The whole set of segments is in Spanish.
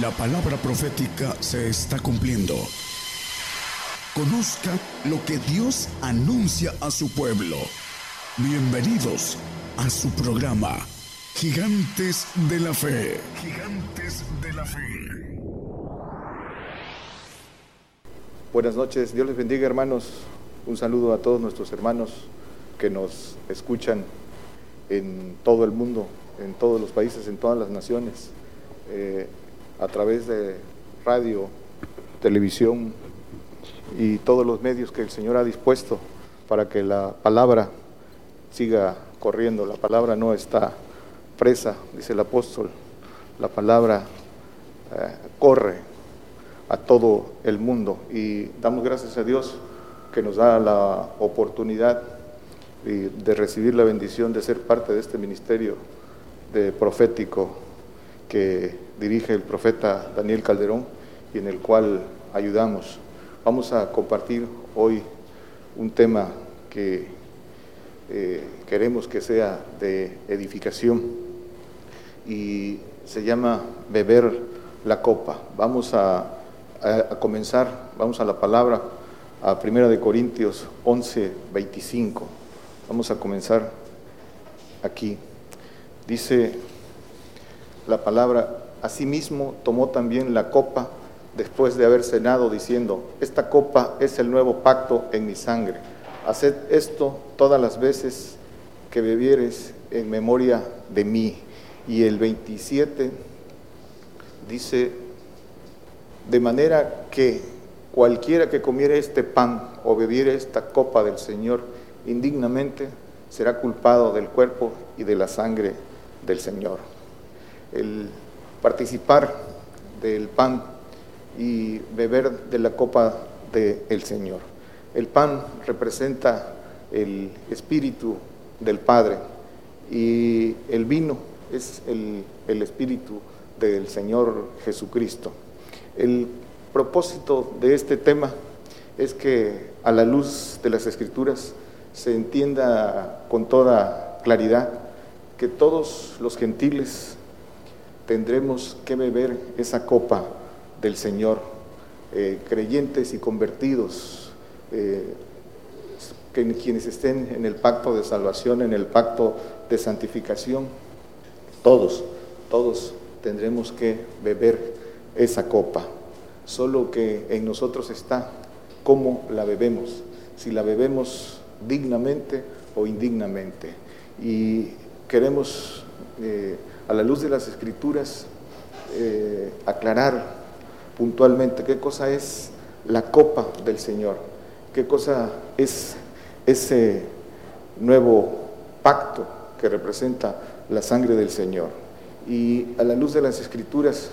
La palabra profética se está cumpliendo. Conozca lo que Dios anuncia a su pueblo. Bienvenidos a su programa, Gigantes de la Fe. Gigantes de la Fe. Buenas noches, Dios les bendiga hermanos. Un saludo a todos nuestros hermanos que nos escuchan en todo el mundo, en todos los países, en todas las naciones. Eh, a través de radio, televisión y todos los medios que el Señor ha dispuesto para que la palabra siga corriendo. La palabra no está presa, dice el apóstol. La palabra eh, corre a todo el mundo y damos gracias a Dios que nos da la oportunidad de recibir la bendición de ser parte de este ministerio de profético que dirige el profeta Daniel Calderón y en el cual ayudamos. Vamos a compartir hoy un tema que eh, queremos que sea de edificación y se llama beber la copa. Vamos a, comenzar, vamos a la palabra, a Primera de Corintios 11, 25. Vamos a comenzar aquí. Dice la palabra, Asimismo, tomó también la copa después de haber cenado, diciendo, esta copa es el nuevo pacto en mi sangre. Haced esto todas las veces que bebieres en memoria de mí. Y el 27 dice, de manera que cualquiera que comiere este pan o bebiere esta copa del Señor indignamente, será culpado del cuerpo y de la sangre del Señor. El participar del pan y beber de la copa del Señor. El pan representa el espíritu del Padre y el vino es el, el espíritu del Señor Jesucristo. El propósito de este tema es que a la luz de las escrituras se entienda con toda claridad que todos los gentiles tendremos que beber esa copa del Señor, eh, creyentes y convertidos, eh, que, quienes estén en el pacto de salvación, en el pacto de santificación, todos, todos tendremos que beber esa copa, solo que en nosotros está cómo la bebemos, si la bebemos dignamente o indignamente. Y queremos... Eh, a la luz de las escrituras, eh, aclarar puntualmente qué cosa es la copa del Señor, qué cosa es ese nuevo pacto que representa la sangre del Señor. Y a la luz de las escrituras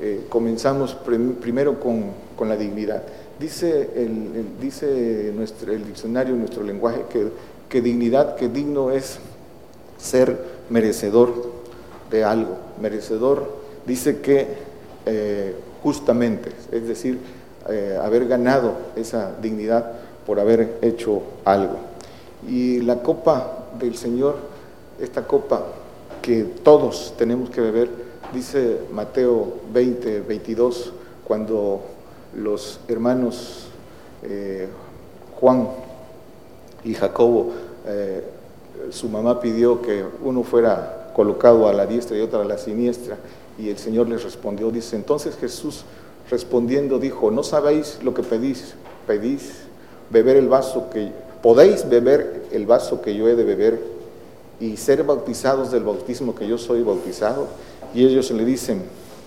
eh, comenzamos primero con, la dignidad. Dice, el, dice nuestro, el diccionario, nuestro lenguaje, que, que dignidad, que digno es ser merecedor de algo. Merecedor dice que eh, justamente, es decir, eh, haber ganado esa dignidad por haber hecho algo. Y la copa del Señor, esta copa que todos tenemos que beber, dice Mateo 20, 22, cuando los hermanos eh, Juan y Jacobo, su mamá pidió que uno fuera colocado a la diestra y otra a la siniestra. Y el Señor les respondió, dice, entonces Jesús respondiendo dijo, no sabéis lo que pedís, pedís beber el vaso que, podéis beber el vaso que yo he de beber y ser bautizados del bautismo que yo soy bautizado. Y ellos le dicen,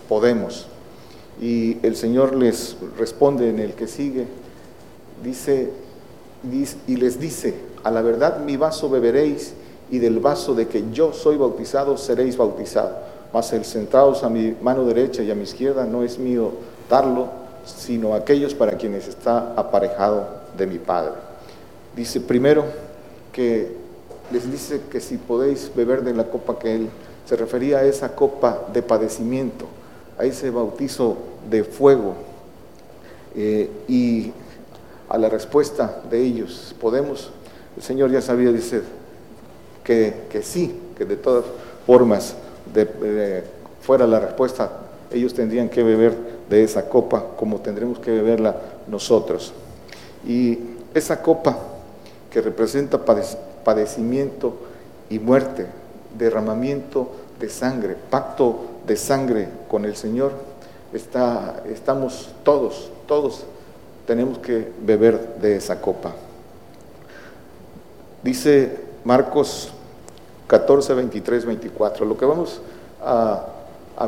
podemos. Y el Señor les responde en el que sigue, dice, y les dice, a la verdad mi vaso beberéis y del vaso de que yo soy bautizado seréis bautizados. Mas el sentados a mi mano derecha y a mi izquierda no es mío darlo, sino aquellos para quienes está aparejado de mi Padre. Dice primero que les dice que si podéis beber de la copa que él se refería a esa copa de padecimiento, a ese bautizo de fuego eh, y a la respuesta de ellos. Podemos, el Señor ya sabía, dice, que, sí, que de todas formas fuera la respuesta ellos tendrían que beber de esa copa como tendremos que beberla nosotros. Y esa copa que representa padecimiento y muerte, derramamiento de sangre, pacto de sangre con el Señor, está, estamos todos, todos tenemos que beber de esa copa. Dice Marcos 14, 23, 24. Lo que vamos a,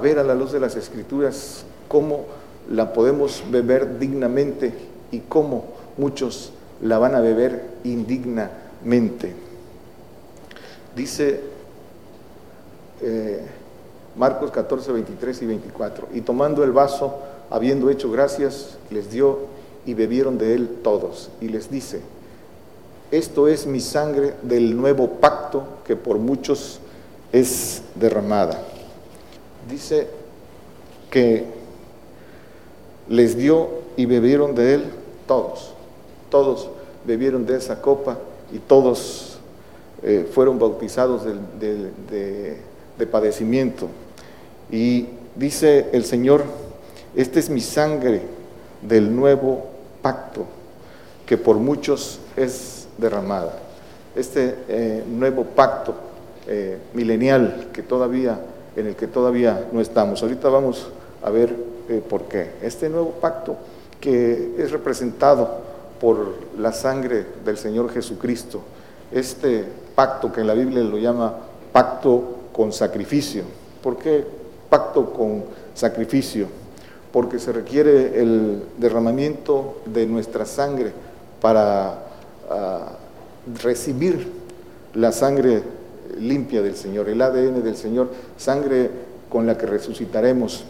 ver a la luz de las escrituras, cómo la podemos beber dignamente y cómo muchos la van a beber indignamente. Dice eh, Marcos 14, 23 y 24, y tomando el vaso, habiendo hecho gracias, les dio y bebieron de él todos, y les dice, esto es mi sangre del nuevo pacto que por muchos es derramada. Dice que les dio y bebieron de él todos, todos bebieron de esa copa y todos eh, fueron bautizados de, de padecimiento. Y dice el Señor, esta es mi sangre del nuevo pacto que por muchos es derramada. Este eh, nuevo pacto eh, milenial que todavía, en el que todavía no estamos. Ahorita vamos a ver eh, por qué. Este nuevo pacto que es representado por la sangre del Señor Jesucristo. Este pacto que en la Biblia lo llama pacto con sacrificio. ¿Por qué pacto con sacrificio? Porque se requiere el derramamiento de nuestra sangre para recibir la sangre limpia del Señor, el ADN del Señor, sangre con la que resucitaremos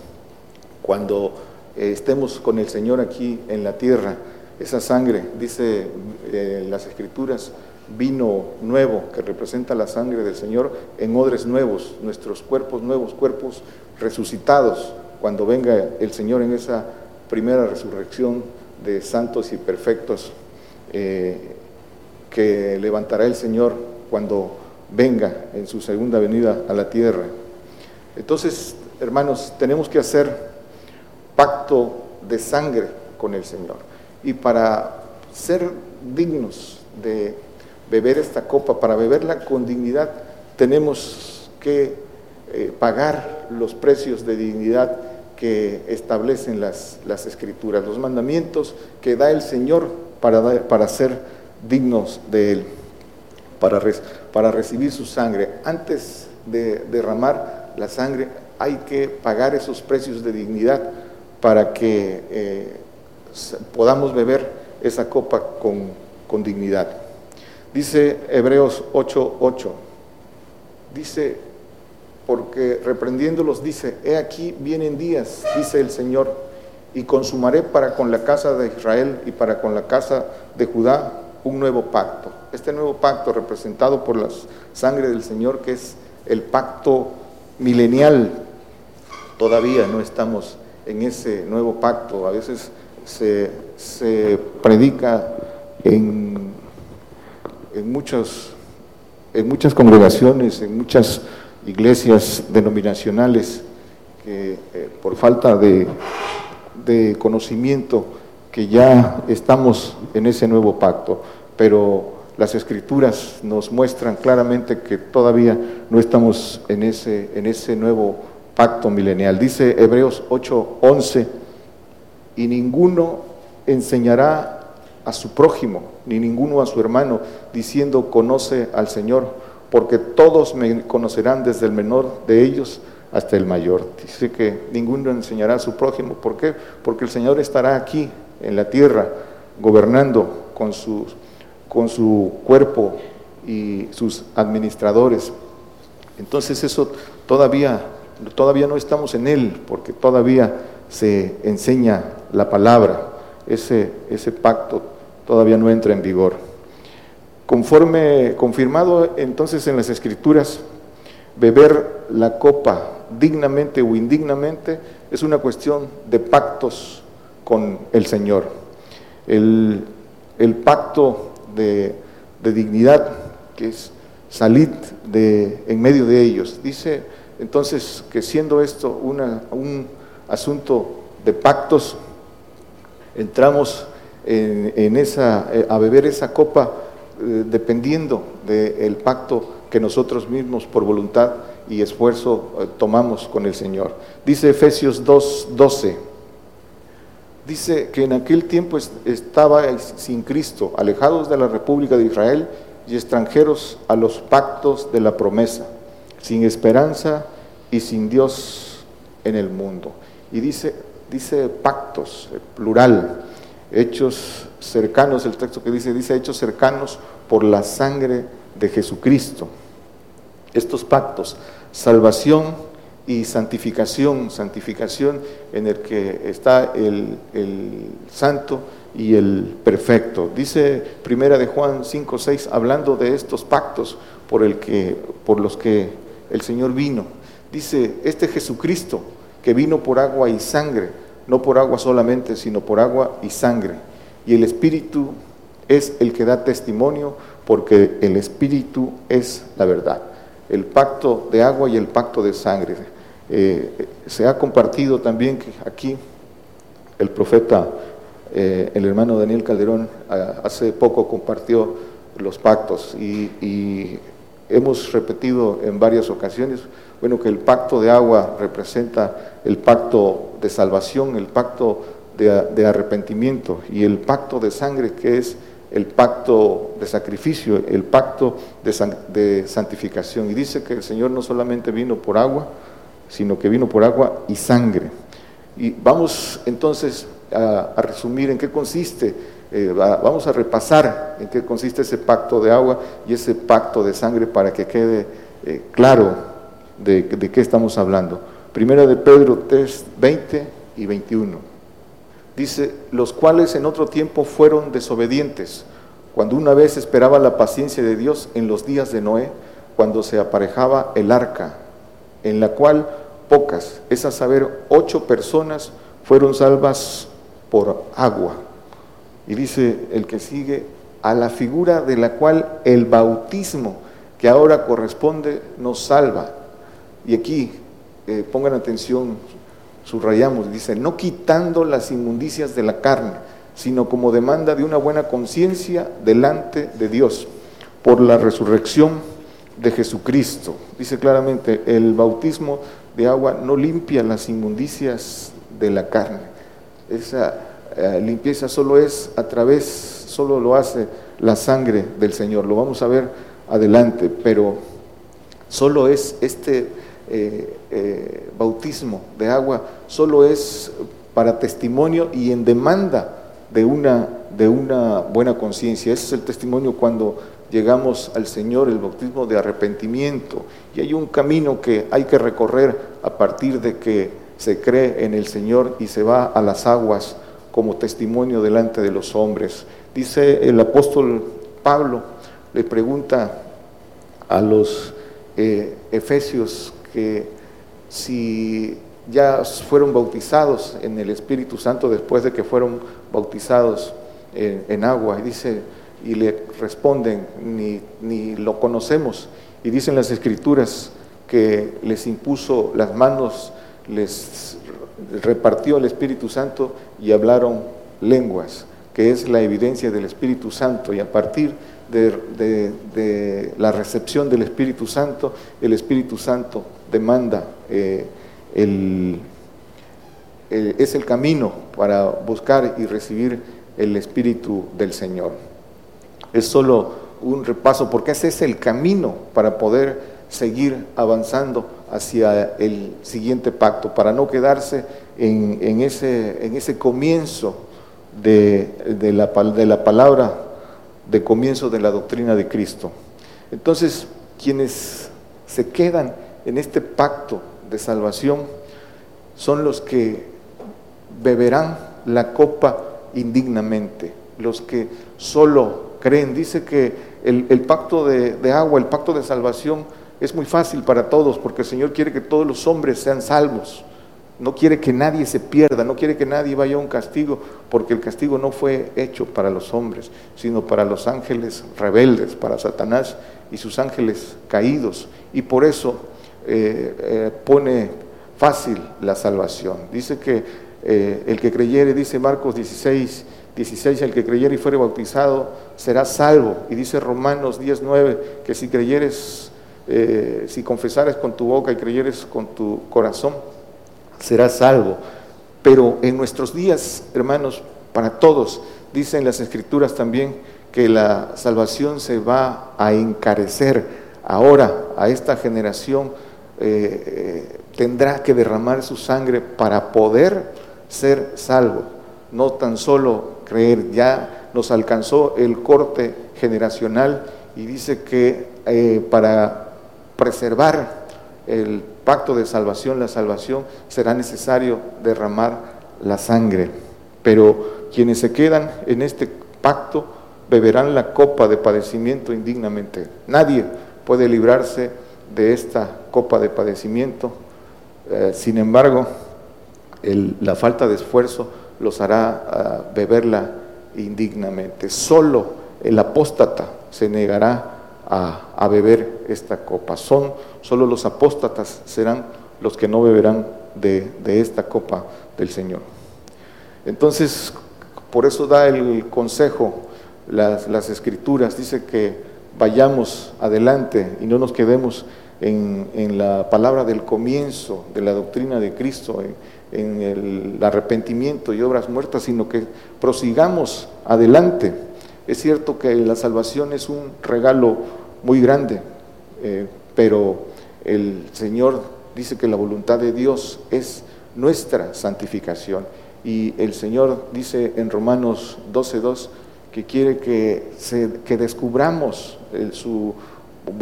cuando eh, estemos con el Señor aquí en la tierra. Esa sangre, dice eh, las Escrituras, vino nuevo que representa la sangre del Señor en odres nuevos, nuestros cuerpos nuevos, cuerpos resucitados, cuando venga el Señor en esa primera resurrección de santos y perfectos. Eh, que levantará el Señor cuando venga en su segunda venida a la tierra. Entonces, hermanos, tenemos que hacer pacto de sangre con el Señor. Y para ser dignos de beber esta copa, para beberla con dignidad, tenemos que eh, pagar los precios de dignidad que establecen las, las escrituras, los mandamientos que da el Señor para, para ser dignos de Él para, para recibir su sangre. Antes de derramar la sangre hay que pagar esos precios de dignidad para que eh, podamos beber esa copa con, con dignidad. Dice Hebreos 8:8, dice, porque reprendiéndolos dice, he aquí vienen días, dice el Señor, y consumaré para con la casa de Israel y para con la casa de Judá un nuevo pacto. Este nuevo pacto representado por la sangre del Señor, que es el pacto milenial. Todavía no estamos en ese nuevo pacto. A veces se, predica en, en, muchos, en muchas congregaciones, en muchas iglesias denominacionales, que eh, por falta de, de conocimiento, que ya estamos en ese nuevo pacto pero las escrituras nos muestran claramente que todavía no estamos en ese, en ese nuevo pacto milenial. Dice Hebreos 8:11, y ninguno enseñará a su prójimo, ni ninguno a su hermano, diciendo, conoce al Señor, porque todos me conocerán desde el menor de ellos hasta el mayor. Dice que ninguno enseñará a su prójimo. ¿Por qué? Porque el Señor estará aquí en la tierra, gobernando con sus con su cuerpo y sus administradores. Entonces eso todavía, todavía no estamos en él, porque todavía se enseña la palabra. Ese, ese pacto todavía no entra en vigor. Conforme, confirmado entonces en las escrituras, beber la copa dignamente o indignamente es una cuestión de pactos con el Señor. El, el pacto de, dignidad, que es salir de, en medio de ellos. Dice entonces que siendo esto una, un asunto de pactos, entramos en, esa, eh, a beber esa copa eh, dependiendo del pacto que nosotros mismos por voluntad y esfuerzo eh, tomamos con el Señor. Dice Efesios 2, 12. Dice que en aquel tiempo estaba sin Cristo, alejados de la República de Israel y extranjeros a los pactos de la promesa, sin esperanza y sin Dios en el mundo. Y dice, dice pactos, plural, hechos cercanos, el texto que dice, dice hechos cercanos por la sangre de Jesucristo. Estos pactos, salvación y santificación, santificación en el que está el, el santo y el perfecto. Dice Primera de Juan 5, 6, hablando de estos pactos por, el que, por los que el Señor vino. Dice, este Jesucristo que vino por agua y sangre, no por agua solamente, sino por agua y sangre. Y el Espíritu es el que da testimonio porque el Espíritu es la verdad. El pacto de agua y el pacto de sangre. Eh, se ha compartido también que aquí el profeta, eh, el hermano Daniel Calderón, hace poco compartió los pactos y hemos repetido en varias ocasiones bueno, que el pacto de agua representa el pacto de salvación, el pacto de, arrepentimiento y el pacto de sangre que es el pacto de sacrificio, el pacto de, santificación. Y dice que el Señor no solamente vino por agua, sino que vino por agua y sangre. Y vamos entonces a, resumir en qué consiste, eh, vamos a repasar en qué consiste ese pacto de agua y ese pacto de sangre para que quede eh, claro de, qué estamos hablando. Primera de Pedro 3, 20 y 21. Dice, los cuales en otro tiempo fueron desobedientes, cuando una vez esperaba la paciencia de Dios en los días de Noé, cuando se aparejaba el arca, en la cual pocas, es a saber, ocho personas fueron salvas por agua. Y dice el que sigue, a la figura de la cual el bautismo que ahora corresponde nos salva y aquí, eh, pongan atención, subrayamos, dice, no quitando las inmundicias de la carne, sino como demanda de una buena conciencia delante de Dios, por la resurrección de Jesucristo. Dice claramente, el bautismo de agua no limpia las inmundicias de la carne. Esa eh, limpieza solo es a través, solo lo hace la sangre del Señor. Lo vamos a ver adelante, pero solo es este eh, eh, bautismo de agua solo es para testimonio y en demanda de una, de una buena conciencia. Ese es el testimonio cuando llegamos al Señor, el bautismo de arrepentimiento. Y hay un camino que hay que recorrer a partir de que se cree en el Señor y se va a las aguas como testimonio delante de los hombres. Dice el apóstol Pablo, le pregunta a los eh, efesios que si ya fueron bautizados en el Espíritu Santo después de que fueron bautizados en, agua, y dice, y le responden, ni, ni lo conocemos, y dicen las escrituras que les impuso las manos, les repartió el Espíritu Santo y hablaron lenguas, que es la evidencia del Espíritu Santo, y a partir de, de la recepción del Espíritu Santo, el Espíritu Santo demanda, eh, el, es el camino para buscar y recibir el Espíritu del Señor. Es solo un repaso, porque ese es el camino para poder seguir avanzando hacia el siguiente pacto, para no quedarse en, ese, en ese comienzo de, de la palabra, de comienzo de la doctrina de Cristo. Entonces, quienes se quedan en este pacto de salvación son los que beberán la copa indignamente, los que solo creen. Dice que el, pacto de, de, agua, el pacto de salvación es muy fácil para todos porque el Señor quiere que todos los hombres sean salvos. No quiere que nadie se pierda, no quiere que nadie vaya a un castigo, porque el castigo no fue hecho para los hombres, sino para los ángeles rebeldes, para Satanás y sus ángeles caídos. Y por eso eh, eh, pone fácil la salvación. Dice que eh, el que creyere, dice Marcos 16, 16, el que creyere y fuere bautizado será salvo. Y dice Romanos 19, que si creyeres, si confesares con tu boca y creyeres con tu corazón, serás salvo. Pero en nuestros días, hermanos, para todos, dicen las escrituras también que la salvación se va a encarecer. Ahora, a esta generación eh, eh, tendrá que derramar su sangre para poder ser salvo. No tan solo creer, ya nos alcanzó el corte generacional y dice que eh, para preservar el pacto de salvación, la salvación, será necesario derramar la sangre. Pero quienes se quedan en este pacto beberán la copa de padecimiento indignamente. Nadie puede librarse de esta copa de padecimiento. Eh, sin embargo, la falta de esfuerzo los hará ah, beberla indignamente. Solo el apóstata se negará a, beber esta copa. Son solo los apóstatas serán los que no beberán de, esta copa del Señor. Entonces, por eso da el consejo las, las, escrituras, dice que vayamos adelante y no nos quedemos en, en la palabra del comienzo de la doctrina de Cristo, en, el arrepentimiento y obras muertas, sino que prosigamos adelante. Es cierto que la salvación es un regalo muy grande, eh, pero el Señor dice que la voluntad de Dios es nuestra santificación. Y el Señor dice en Romanos 12.2 que quiere que, se, que descubramos su,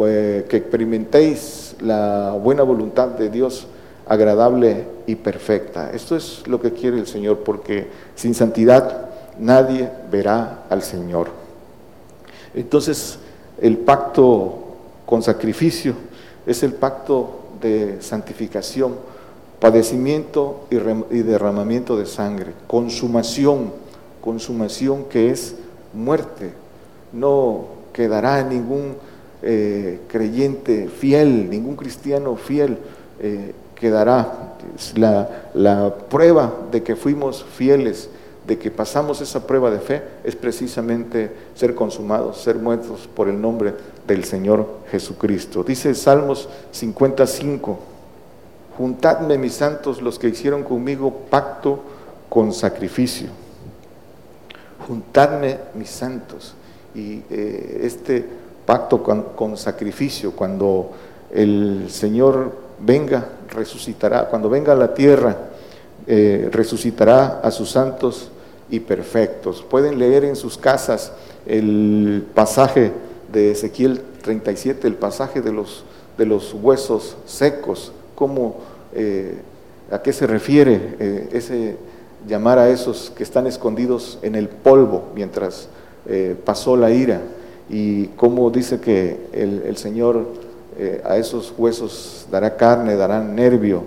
eh, que experimentéis la buena voluntad de Dios agradable y perfecta. Esto es lo que quiere el Señor, porque sin santidad nadie verá al Señor. Entonces, el pacto con sacrificio es el pacto de santificación, padecimiento y derramamiento de sangre, consumación, consumación que es muerte. No quedará ningún eh, creyente fiel, ningún cristiano fiel eh, quedará. La, la prueba de que fuimos fieles, de que pasamos esa prueba de fe, es precisamente ser consumados, ser muertos por el nombre del Señor Jesucristo. Dice Salmos 55, juntadme mis santos los que hicieron conmigo pacto con sacrificio. Juntadme mis santos. Y eh, este pacto con, sacrificio, cuando el Señor venga, resucitará, cuando venga a la tierra, eh, resucitará a sus santos y perfectos. Pueden leer en sus casas el pasaje de Ezequiel 37, el pasaje de los, de los huesos secos, cómo, eh, a qué se refiere ese llamar a esos que están escondidos en el polvo mientras pasó la ira y cómo dice que el, Señor eh, a esos huesos dará carne, darán nervio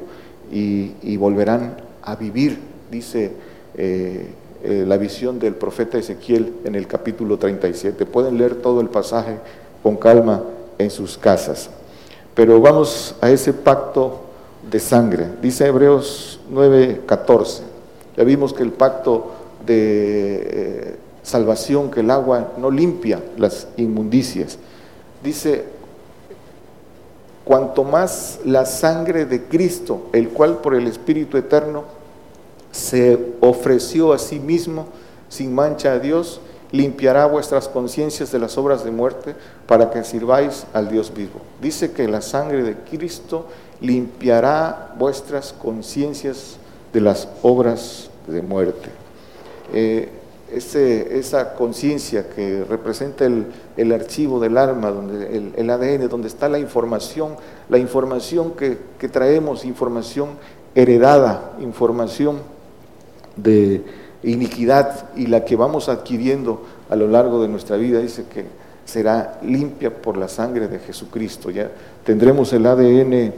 y, volverán a vivir, dice eh, eh, la visión del profeta Ezequiel en el capítulo 37. Pueden leer todo el pasaje con calma en sus casas. Pero vamos a ese pacto de sangre. Dice Hebreos 9:14. Ya vimos que el pacto de salvación, que el agua no limpia las inmundicias. Dice, cuanto más la sangre de Cristo, el cual por el Espíritu Eterno se ofreció a sí mismo sin mancha a Dios, limpiará vuestras conciencias de las obras de muerte para que sirváis al Dios vivo. Dice que la sangre de Cristo limpiará vuestras conciencias de las obras de muerte. Eh, esa conciencia que representa el, archivo del alma, donde el, ADN, donde está la información, la información que, traemos, información heredada, información de iniquidad y la que vamos adquiriendo a lo largo de nuestra vida, dice que será limpia por la sangre de Jesucristo. Ya tendremos el ADN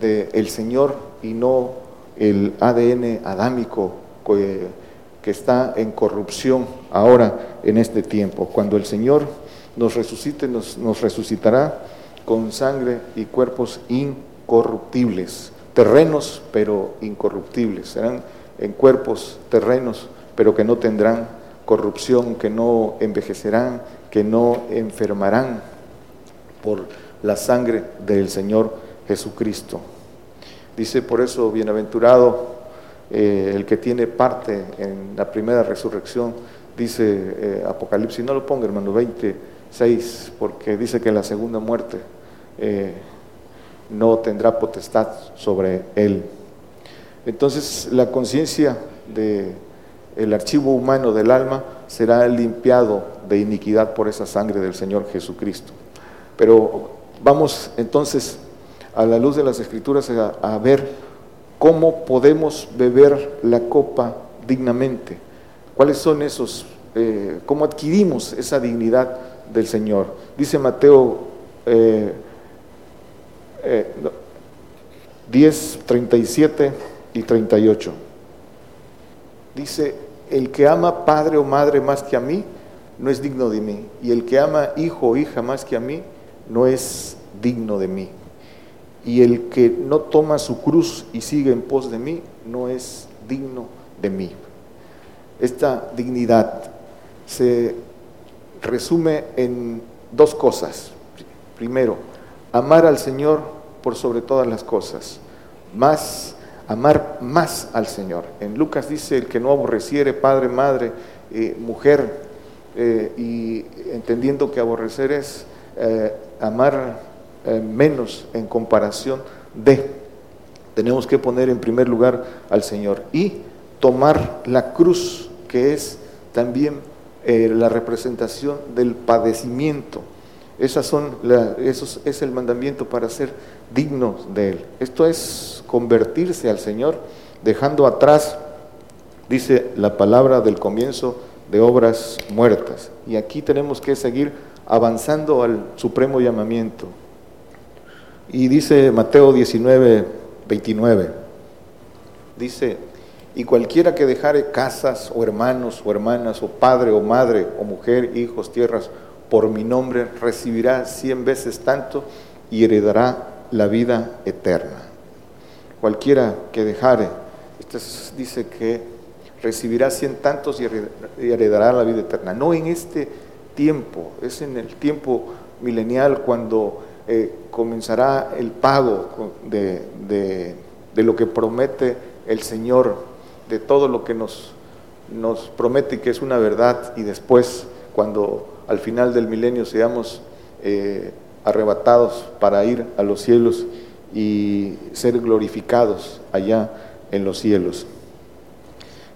del Señor y no el ADN adámico que está en corrupción ahora en este tiempo. Cuando el Señor nos resucite, nos, resucitará con sangre y cuerpos incorruptibles. terrenos pero incorruptibles, serán en cuerpos terrenos pero que no tendrán corrupción, que no envejecerán, que no enfermarán por la sangre del Señor Jesucristo. Dice por eso, bienaventurado eh, el que tiene parte en la primera resurrección, dice eh, Apocalipsis, no lo ponga hermano 26, porque dice que la segunda muerte eh, no tendrá potestad sobre él. Entonces la conciencia de el archivo humano del alma será limpiado de iniquidad por esa sangre del Señor Jesucristo. Pero vamos entonces a la luz de las escrituras a, ver cómo podemos beber la copa dignamente. ¿Cuáles son esos, eh, cómo adquirimos esa dignidad del Señor? Dice Mateo 10, eh, 37 eh, y 38. Dice, el que ama padre o madre más que a mí, no es digno de mí. Y el que ama hijo o hija más que a mí, no es digno de mí. Y el que no toma su cruz y sigue en pos de mí, no es digno de mí. Esta dignidad se resume en dos cosas. Primero, amar al Señor por sobre todas las cosas. Más amar más al Señor. En Lucas dice, el que no aborreciere padre, madre, eh, mujer, eh, y entendiendo que aborrecer es eh, amar menos en comparación de, tenemos que poner en primer lugar al Señor y tomar la cruz, que es también la representación del padecimiento. Esas son esos es el mandamiento para ser dignos de Él. Esto es convertirse al Señor, dejando atrás, dice la palabra del comienzo, de obras muertas. Y aquí tenemos que seguir avanzando al supremo llamamiento. Y dice Mateo 19, 29, dice, y cualquiera que dejare casas o hermanos o hermanas o padre o madre o mujer, hijos, tierras, por mi nombre, recibirá cien veces tanto y heredará la vida eterna cualquiera que dejare, este dice que recibirá cien tantos y heredará la vida eterna. No en este tiempo, es en el tiempo milenial cuando eh, comenzará el pago de, lo que promete el Señor, de todo lo que nos, nos promete que es una verdad y después cuando al final del milenio seamos eh, arrebatados para ir a los cielos y ser glorificados allá en los cielos.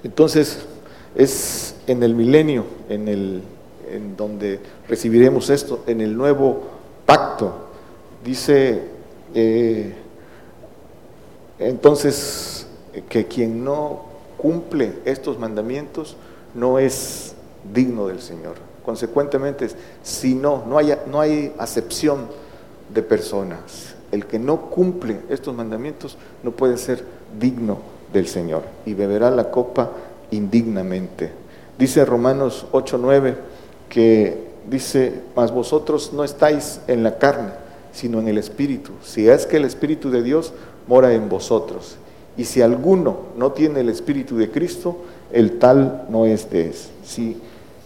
Entonces, es en el milenio, en, el, en donde recibiremos esto, en el nuevo pacto. Dice, eh, entonces, que quien no cumple estos mandamientos no es digno del Señor. Consecuentemente, si no, no hay, no hay acepción de personas el que no cumple estos mandamientos no puede ser digno del Señor y beberá la copa indignamente. Dice Romanos 8:9 que dice, mas vosotros no estáis en la carne, sino en el Espíritu. Si es que el Espíritu de Dios mora en vosotros. Y si alguno no tiene el Espíritu de Cristo, el tal no es de él. Si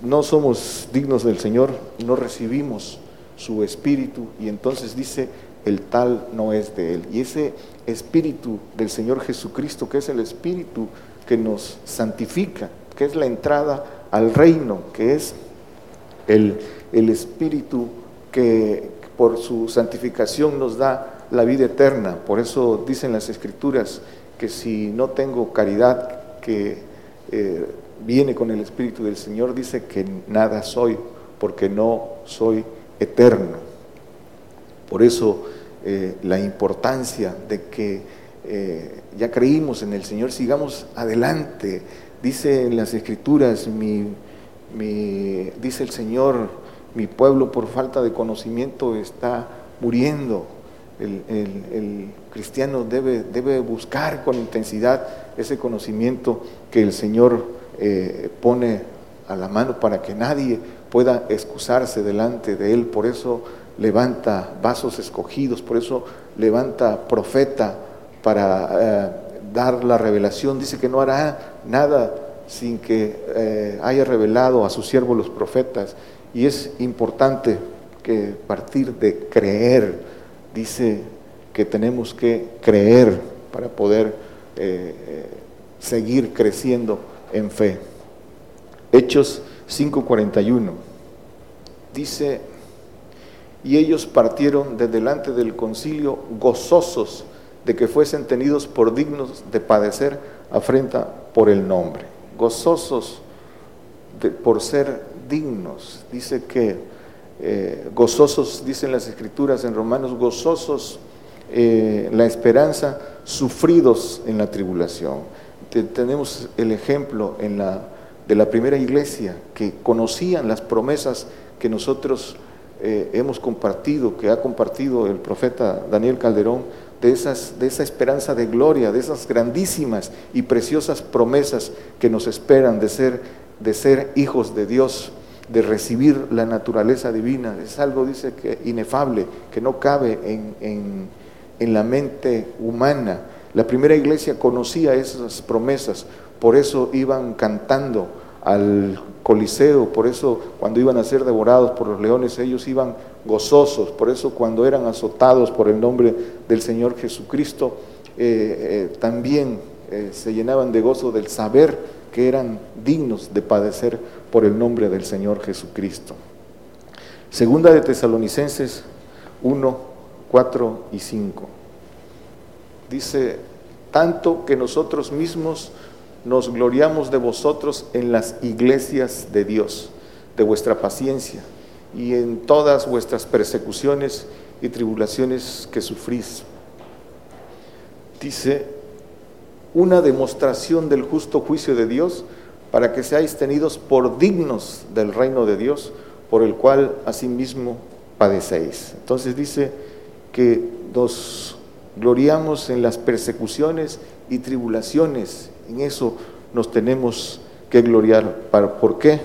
no somos dignos del Señor, no recibimos su Espíritu. Y entonces dice, el tal no es de Él. Y ese Espíritu del Señor Jesucristo, que es el Espíritu que nos santifica, que es la entrada al reino, que es el, el Espíritu que por su santificación nos da la vida eterna. Por eso dicen las Escrituras que si no tengo caridad que eh, viene con el Espíritu del Señor, dice que nada soy, porque no soy eterno. Por eso eh, la importancia de que eh, ya creímos en el Señor, sigamos adelante. Dice en las Escrituras, dice el Señor, mi pueblo por falta de conocimiento está muriendo. El, cristiano debe, buscar con intensidad ese conocimiento que el Señor eh, pone a la mano para que nadie pueda excusarse delante de Él. Por eso levanta vasos escogidos, por eso levanta profeta para eh, dar la revelación. Dice que no hará nada sin que eh, haya revelado a sus siervos los profetas. Y es importante que partir de creer, dice que tenemos que creer para poder eh, seguir creciendo en fe. Hechos 5:41 dice, y ellos partieron de delante del concilio gozosos de que fuesen tenidos por dignos de padecer afrenta por el nombre. Gozosos por ser dignos. Dice que eh, gozosos, dicen las escrituras en Romanos, gozosos eh, la esperanza, sufridos en la tribulación. tenemos el ejemplo en la, de la primera iglesia que conocían las promesas que nosotros eh, hemos compartido, que ha compartido el profeta Daniel Calderón, de, esas, de esa esperanza de gloria, de esas grandísimas y preciosas promesas que nos esperan de ser, de ser hijos de Dios, de recibir la naturaleza divina. Es algo, dice, que inefable, que no cabe en, en, la mente humana. La primera iglesia conocía esas promesas, por eso iban cantando al Coliseo, por eso cuando iban a ser devorados por los leones ellos iban gozosos, por eso cuando eran azotados por el nombre del Señor Jesucristo eh, eh, también eh, se llenaban de gozo del saber que eran dignos de padecer por el nombre del Señor Jesucristo. Segunda de Tesalonicenses 1, 4 y 5. Dice, tanto que nosotros mismos nos gloriamos de vosotros en las iglesias de Dios, de vuestra paciencia y en todas vuestras persecuciones y tribulaciones que sufrís. Dice, una demostración del justo juicio de Dios para que seáis tenidos por dignos del reino de Dios, por el cual asimismo padecéis. Entonces dice que nos gloriamos en las persecuciones y tribulaciones en eso nos tenemos que gloriar. ¿Por qué?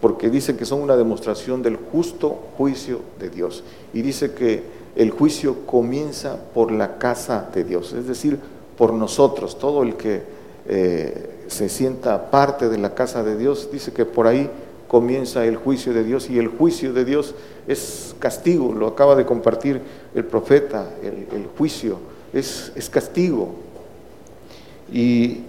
Porque dice que son una demostración del justo juicio de Dios. Y dice que el juicio comienza por la casa de Dios, es decir, por nosotros. Todo el que eh, se sienta parte de la casa de Dios, dice que por ahí comienza el juicio de Dios y el juicio de Dios es castigo, lo acaba de compartir el profeta, el, juicio es, es castigo. Y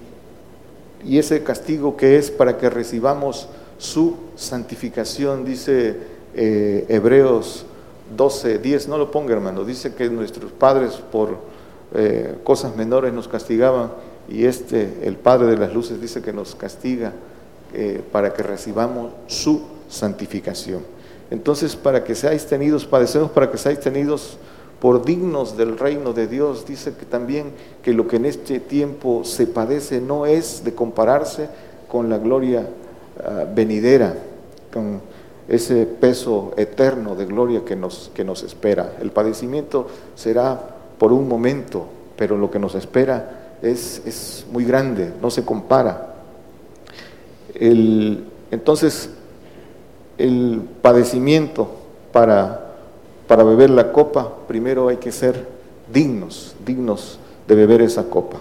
y ese castigo que es para que recibamos su santificación, dice eh, Hebreos 12, 10, no lo ponga hermano, dice que nuestros padres por eh, cosas menores nos castigaban y este, el Padre de las Luces, dice que nos castiga eh, para que recibamos su santificación. Entonces, para que seáis tenidos, padecemos para que seáis tenidos por dignos del reino de Dios. Dice que también que lo que en este tiempo se padece no es de compararse con la gloria ah, venidera, con ese peso eterno de gloria que nos, que nos espera. El padecimiento será por un momento, pero lo que nos espera es, es muy grande, no se compara. El, entonces, el padecimiento para para beber la copa, primero hay que ser dignos, dignos de beber esa copa.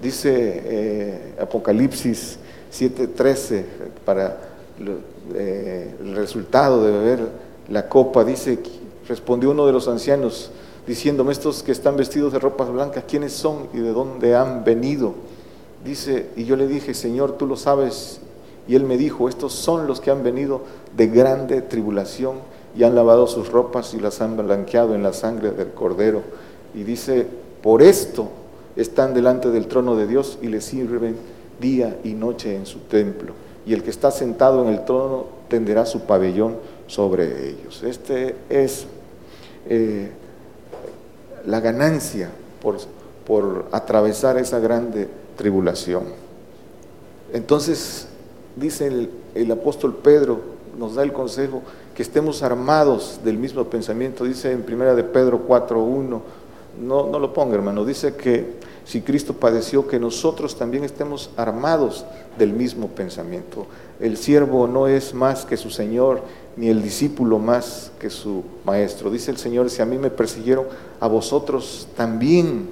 Dice eh, Apocalipsis 7:13, para eh, el resultado de beber la copa, dice, respondió uno de los ancianos, diciéndome, estos que están vestidos de ropas blancas, ¿quiénes son y de dónde han venido? Dice, y yo le dije, Señor, tú lo sabes. Y él me dijo, estos son los que han venido de grande tribulación y han lavado sus ropas y las han blanqueado en la sangre del cordero. Y dice, por esto están delante del trono de Dios y le sirven día y noche en su templo. Y el que está sentado en el trono tenderá su pabellón sobre ellos. Este es eh, la ganancia por, por atravesar esa grande tribulación. Entonces, dice el, el apóstol Pedro, nos da el consejo, que estemos armados del mismo pensamiento. Dice en primera de Pedro 4.1, no, no lo ponga hermano, dice que si Cristo padeció, que nosotros también estemos armados del mismo pensamiento. El siervo no es más que su Señor, ni el discípulo más que su maestro. Dice el Señor, si a mí me persiguieron, a vosotros también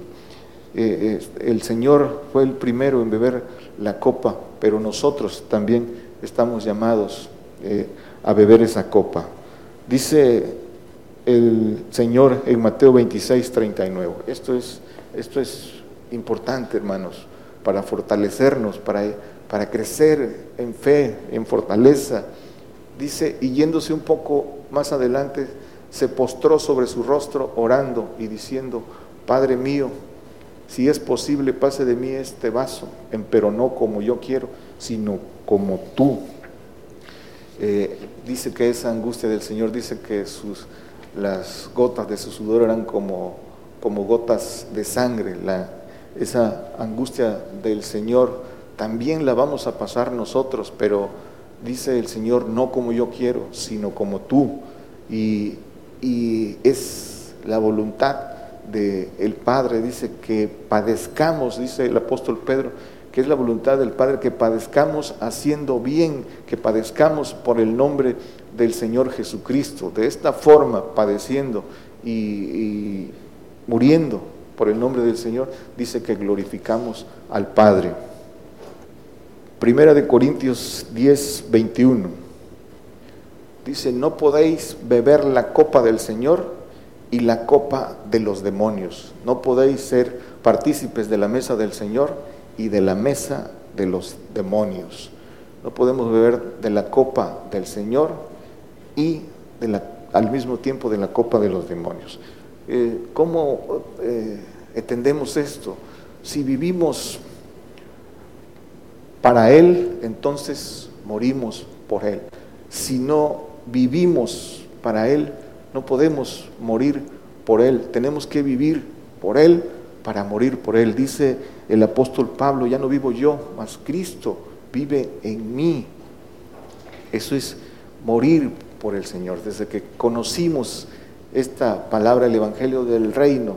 eh, el Señor fue el primero en beber la copa, pero nosotros también estamos llamados eh, a beber esa copa. Dice el Señor en Mateo 26, 39. Esto es, esto es importante, hermanos, para fortalecernos, para, para crecer en fe, en fortaleza. Dice, y yéndose un poco más adelante, se postró sobre su rostro orando y diciendo, Padre mío, si es posible, pase de mí este vaso, pero no como yo quiero, sino como tú. Eh, dice que esa angustia del Señor, dice que sus, las gotas de su sudor eran como, como gotas de sangre. La, esa angustia del Señor también la vamos a pasar nosotros, pero dice el Señor, no como yo quiero, sino como tú. Y, y es la voluntad del Padre, dice que padezcamos, dice el apóstol Pedro, que es la voluntad del Padre, que padezcamos haciendo bien, que padezcamos por el nombre del Señor Jesucristo. De esta forma, padeciendo y, muriendo por el nombre del Señor, dice que glorificamos al Padre. Primera de Corintios 10, 21. Dice, no podéis beber la copa del Señor y la copa de los demonios. No podéis ser partícipes de la mesa del Señor y de la mesa de los demonios. No podemos beber de la copa del Señor y al mismo tiempo de la copa de los demonios. Eh, ¿Cómo eh, entendemos esto? Si vivimos para Él, entonces morimos por Él. Si no vivimos para Él, no podemos morir por Él, tenemos que vivir por Él para morir por Él. Dice el apóstol Pablo, ya no vivo yo, mas Cristo vive en mí. Eso es morir por el Señor. Desde que conocimos esta palabra, el Evangelio del Reino,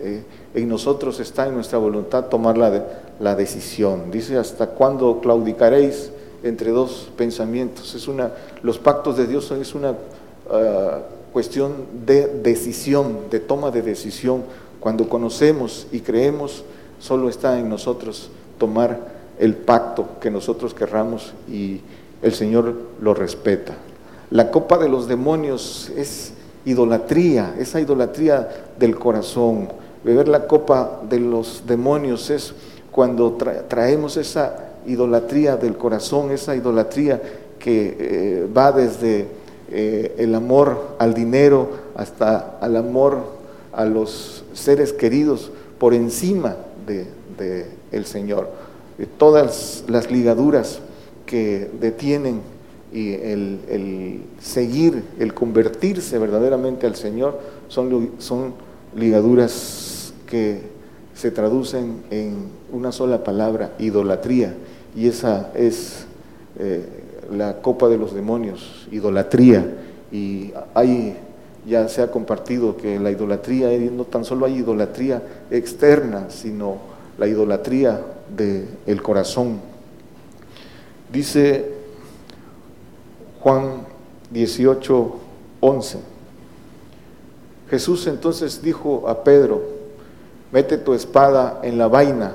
eh, en nosotros está en nuestra voluntad tomar la, la decisión. Dice, ¿hasta cuándo claudicaréis entre dos pensamientos? Es una, los pactos de Dios es una... Ah, cuestión de decisión, de toma de decisión. Cuando conocemos y creemos, solo está en nosotros tomar el pacto que nosotros querramos y el Señor lo respeta. La copa de los demonios es idolatría, esa idolatría del corazón. Beber la copa de los demonios es cuando traemos esa idolatría del corazón, esa idolatría que eh, va desde eh, el amor al dinero, hasta al amor a los seres queridos por encima de, el Señor. todas las ligaduras que detienen y el, seguir, el convertirse verdaderamente al Señor, son ligaduras que se traducen en una sola palabra, idolatría, y esa es eh, la copa de los demonios, idolatría, y ahí ya se ha compartido que la idolatría, no tan solo hay idolatría externa, sino la idolatría del corazón. Dice Juan 18, 11. Jesús entonces dijo a Pedro, mete tu espada en la vaina,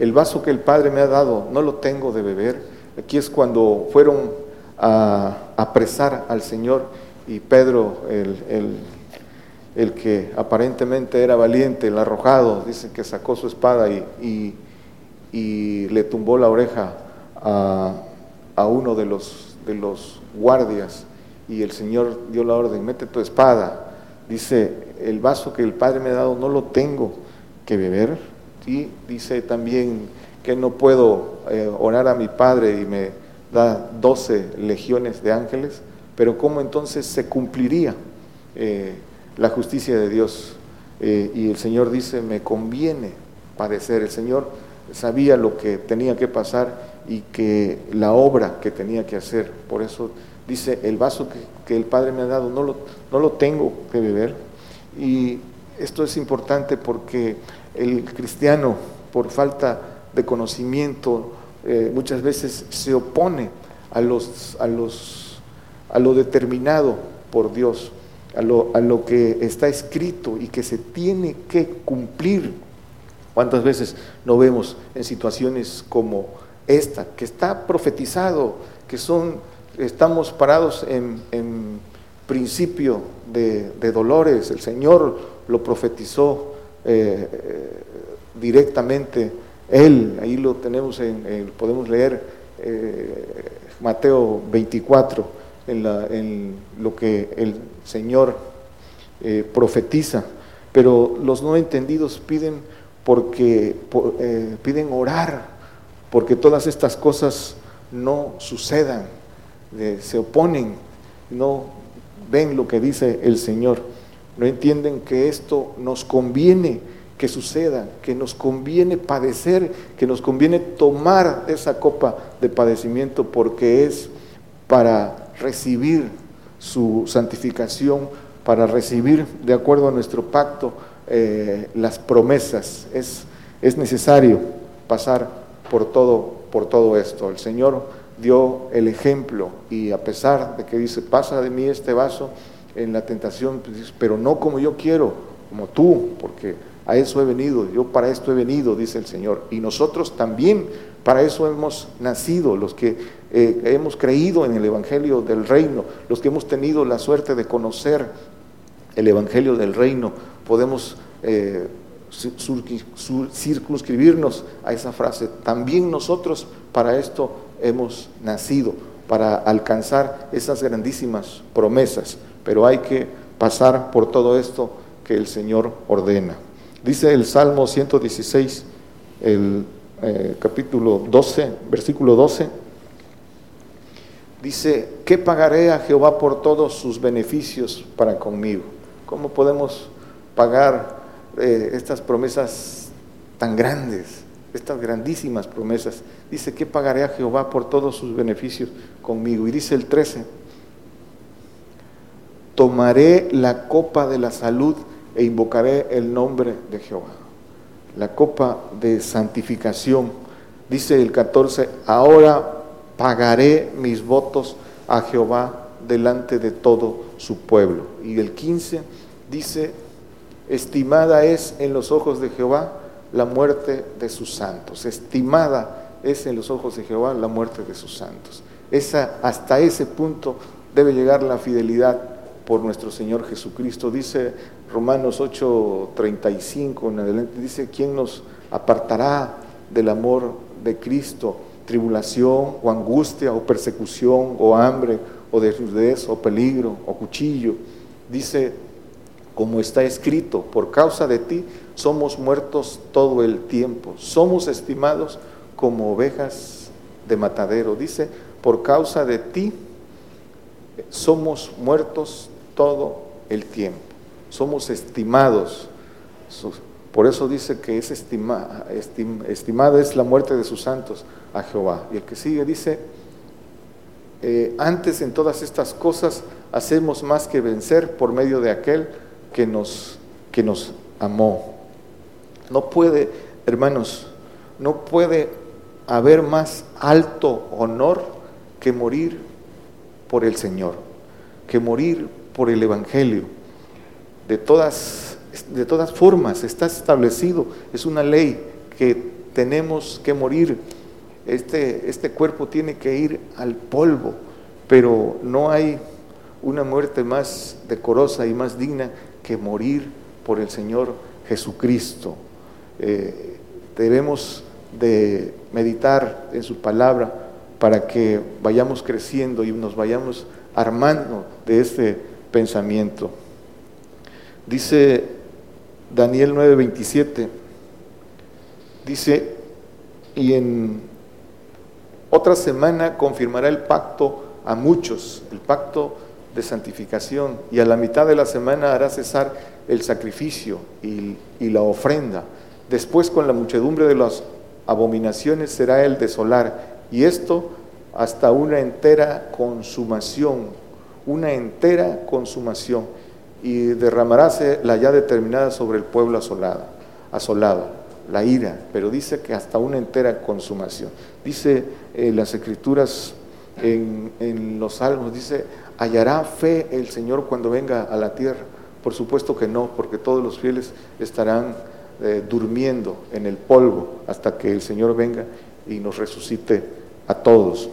el vaso que el Padre me ha dado, no lo tengo de beber Aquí es cuando fueron a apresar al Señor y Pedro, el, que aparentemente era valiente, el arrojado, dice que sacó su espada y, le tumbó la oreja a, uno de los, de los guardias y el Señor dio la orden, mete tu espada. Dice, el vaso que el Padre me ha dado no lo tengo que beber. Y dice también que no puedo eh, orar a mi Padre y me da doce legiones de ángeles, pero ¿cómo entonces se cumpliría eh, la justicia de Dios? Eh, y el Señor dice, me conviene padecer. El Señor sabía lo que tenía que pasar y que la obra que tenía que hacer. Por eso dice, el vaso que, el Padre me ha dado no lo, no lo tengo que beber. Y esto es importante porque el cristiano, por falta de conocimiento eh, muchas veces se opone a, los, a, los, a lo determinado por Dios, a lo, a lo que está escrito y que se tiene que cumplir. ¿Cuántas veces no vemos en situaciones como esta, que está profetizado, que son, estamos parados en, principio de, dolores, el Señor lo profetizó eh, directamente, Él, ahí lo tenemos, en, podemos leer eh, Mateo 24, en, lo que el Señor eh, profetiza, pero los no entendidos piden porque piden orar porque todas estas cosas no sucedan, se oponen, no ven lo que dice el Señor, no entienden que esto nos conviene que suceda, que nos conviene padecer, que nos conviene tomar esa copa de padecimiento porque es para recibir su santificación, para recibir, de acuerdo a nuestro pacto, eh, las promesas. Es, es necesario pasar por todo, por todo esto. El Señor dio el ejemplo y a pesar de que dice, pasa de mí este vaso en la tentación, pues pero no como yo quiero, como tú, porque a eso he venido, yo para esto he venido, dice el Señor. Y nosotros también para eso hemos nacido, los que eh, hemos creído en el Evangelio del Reino, los que hemos tenido la suerte de conocer el Evangelio del Reino, podemos... Eh, circunscribirnos a esa frase. También nosotros para esto hemos nacido, para alcanzar esas grandísimas promesas, pero hay que pasar por todo esto que el Señor ordena. Dice el Salmo 116, el eh, capítulo 12, versículo 12, dice, ¿qué pagaré a Jehová por todos sus beneficios para conmigo? ¿Cómo podemos pagar eh, estas promesas tan grandes, estas grandísimas promesas. Dice, que pagaré a Jehová por todos sus beneficios conmigo? Y dice el 13, tomaré la copa de la salud e invocaré el nombre de Jehová. La copa de santificación. Dice el 14, ahora pagaré mis votos a Jehová delante de todo su pueblo. Y el 15 dice, Estimada es en los ojos de Jehová la muerte de sus santos. Estimada es en los ojos de Jehová la muerte de sus santos. Esa, hasta ese punto debe llegar la fidelidad por nuestro Señor Jesucristo. Dice Romanos 8:35 en adelante, dice, ¿quién nos apartará del amor de Cristo? Tribulación o angustia o persecución o hambre o desnudez o peligro o cuchillo. Dice como está escrito, por causa de ti somos muertos todo el tiempo, somos estimados como ovejas de matadero. Dice, por causa de ti somos muertos todo el tiempo, somos estimados. Por eso dice que es estimada, es la muerte de sus santos a Jehová. Y el que sigue dice, eh, antes en todas estas cosas hacemos más que vencer por medio de aquel que nos, que nos amó. No puede, hermanos, no puede haber más alto honor que morir por el Señor, que morir por el Evangelio. De todas, de todas formas, está establecido, es una ley que tenemos que morir. Este, este cuerpo tiene que ir al polvo, pero no hay una muerte más decorosa y más digna que morir por el Señor Jesucristo. Eh, debemos de meditar en su palabra para que vayamos creciendo y nos vayamos armando de este pensamiento. Dice Daniel 9:27, dice, y en otra semana confirmará el pacto a muchos, el pacto de santificación y a la mitad de la semana hará cesar el sacrificio y, la ofrenda. Después con la muchedumbre de las abominaciones será el desolar y esto hasta una entera consumación, una entera consumación y derramaráse la ya determinada sobre el pueblo asolado, asolado, la ira, pero dice que hasta una entera consumación. Dice eh, las escrituras en los salmos, dice, ¿Hallará fe el Señor cuando venga a la tierra? Por supuesto que no, porque todos los fieles estarán eh, durmiendo en el polvo hasta que el Señor venga y nos resucite a todos.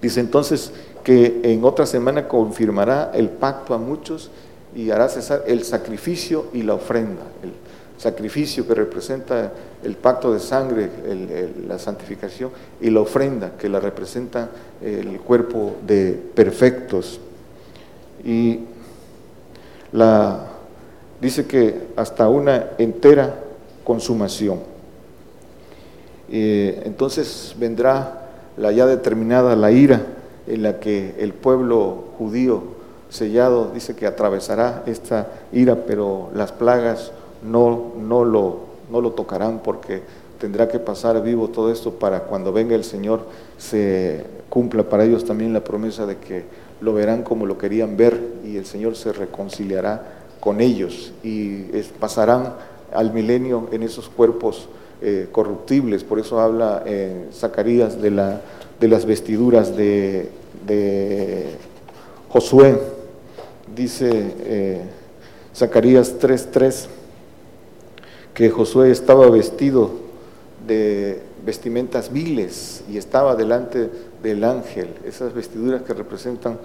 Dice entonces que en otra semana confirmará el pacto a muchos y hará cesar el sacrificio y la ofrenda. El sacrificio que representa el pacto de sangre, la santificación, y la ofrenda que la representa el cuerpo de perfectos. Y la, dice que hasta una entera consumación. entonces vendrá la ya determinada la ira en la que el pueblo judío sellado dice que atravesará esta ira, pero las plagas no, no, lo, no lo tocarán porque tendrá que pasar vivo todo esto para cuando venga el Señor se cumpla para ellos también la promesa de que lo verán como lo querían ver y el Señor se reconciliará con ellos y pasarán al milenio en esos cuerpos eh, corruptibles. Por eso habla eh, Zacarías de, la, de las vestiduras de, Josué. Dice eh, Zacarías 3:3 que Josué estaba vestido de vestimentas viles y estaba delante del ángel, esas vestiduras que representan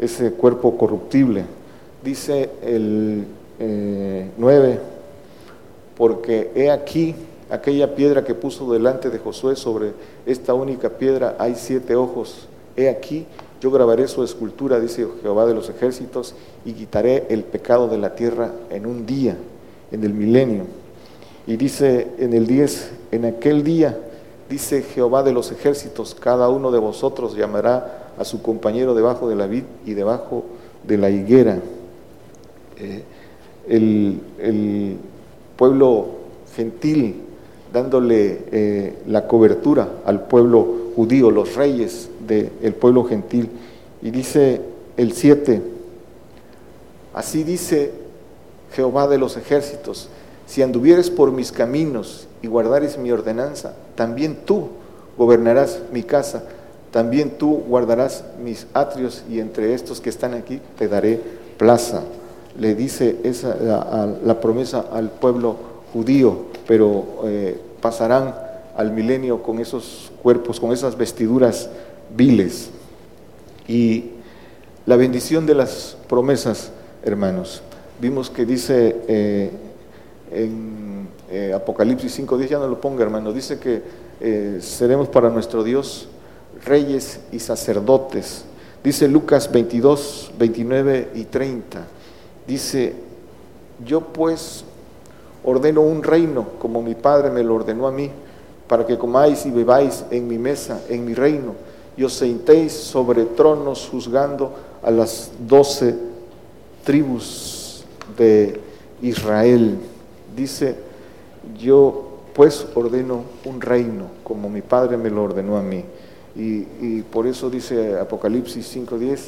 ese cuerpo corruptible. Dice el 9, eh, porque he aquí aquella piedra que puso delante de Josué sobre esta única piedra hay siete ojos. He aquí, yo grabaré su escultura, dice Jehová de los ejércitos, y quitaré el pecado de la tierra en un día, en el milenio. Y dice en el 10, en aquel día, dice Jehová de los ejércitos, cada uno de vosotros llamará a su compañero debajo de la vid y debajo de la higuera. Eh, el, pueblo gentil dándole eh, la cobertura al pueblo judío, los reyes del pueblo gentil. Y dice el 7, así dice Jehová de los ejércitos, si anduvieres por mis caminos y guardares mi ordenanza, también tú gobernarás mi casa, también tú guardarás mis atrios y entre estos que están aquí te daré plaza. Le dice esa, la, promesa al pueblo judío, pero eh, pasarán al milenio con esos cuerpos, con esas vestiduras viles. Y la bendición de las promesas, hermanos, vimos que dice... Eh, en eh, Apocalipsis 5.10, ya no lo ponga hermano, dice que eh, seremos para nuestro Dios reyes y sacerdotes. Dice Lucas 22, 29 y 30. Dice, yo pues ordeno un reino como mi Padre me lo ordenó a mí, para que comáis y bebáis en mi mesa, en mi reino, y os sentéis sobre tronos juzgando a las doce tribus de Israel dice, yo pues ordeno un reino, como mi Padre me lo ordenó a mí. Y, por eso dice Apocalipsis 5.10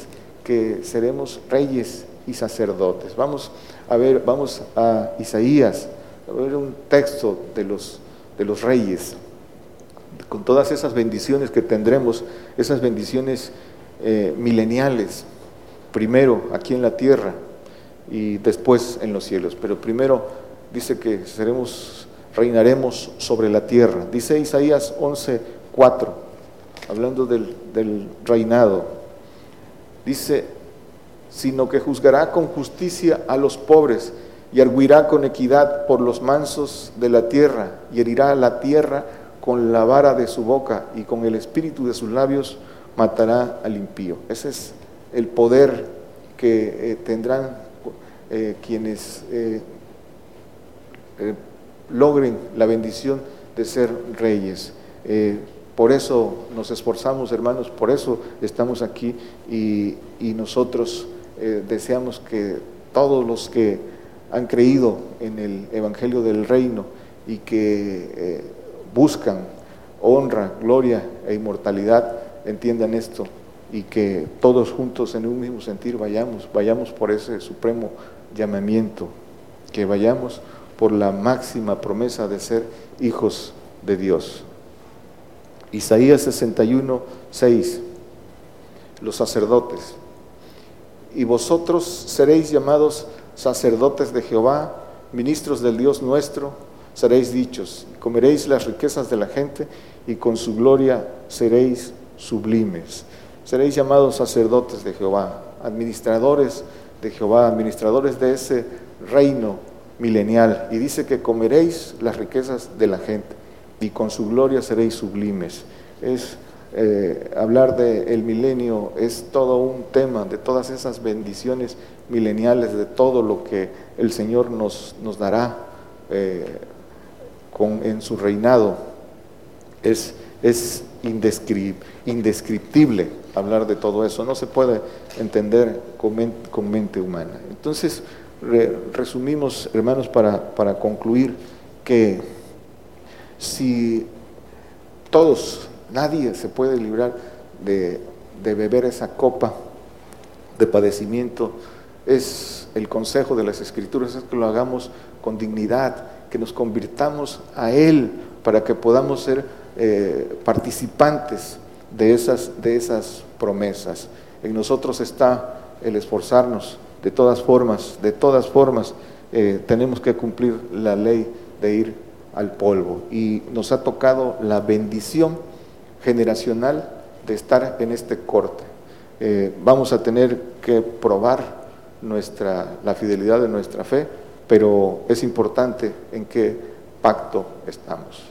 que seremos reyes y sacerdotes. Vamos a ver, vamos a Isaías, a ver un texto de los, de los reyes, con todas esas bendiciones que tendremos, esas bendiciones eh, mileniales, primero aquí en la tierra y después en los cielos. Pero primero dice que seremos, reinaremos sobre la tierra. Dice Isaías 11:4, hablando del, del reinado. Dice, sino que juzgará con justicia a los pobres y arguirá con equidad por los mansos de la tierra y herirá la tierra con la vara de su boca y con el espíritu de sus labios matará al impío. Ese es el poder que eh, tendrán eh, quienes eh, logren la bendición de ser reyes. Por eso nos esforzamos, hermanos, por eso estamos aquí y, nosotros eh, deseamos que todos los que han creído en el Evangelio del Reino y que buscan honra, gloria e inmortalidad, entiendan esto y que todos juntos en un mismo sentir vayamos, vayamos por ese supremo llamamiento, que vayamos por la máxima promesa de ser hijos de Dios. Isaías 61, 6, los sacerdotes. Y vosotros seréis llamados sacerdotes de Jehová, ministros del Dios nuestro, seréis dichos, comeréis las riquezas de la gente y con su gloria seréis sublimes. Seréis llamados sacerdotes de Jehová, administradores de Jehová, administradores de ese reino milenial. Y dice que comeréis las riquezas de la gente y con su gloria seréis sublimes. Es eh, hablar del milenio, es todo un tema de todas esas bendiciones mileniales, de todo lo que el Señor nos, nos dará eh, con, en su reinado. Es, es indescriptible hablar de todo eso, no se puede entender con, mente humana. Entonces, resumimos, hermanos, para, para concluir que si todos, nadie se puede librar de, beber esa copa de padecimiento, es el consejo de las escrituras, es que lo hagamos con dignidad, que nos convirtamos a Él para que podamos ser eh, participantes de esas, de esas promesas. En nosotros está el esforzarnos de todas formas, de todas formas eh, tenemos que cumplir la ley de ir al polvo. Y nos ha tocado la bendición generacional de estar en este corte. Eh, vamos a tener que probar nuestra, la fidelidad de nuestra fe, pero es importante en qué pacto estamos.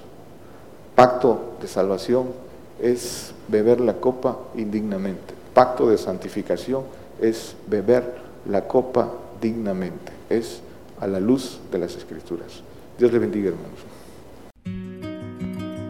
Pacto de salvación es beber la copa indignamente. Pacto de santificación es beber la copa dignamente. Es a la luz de las escrituras. Dios le bendiga, hermanos.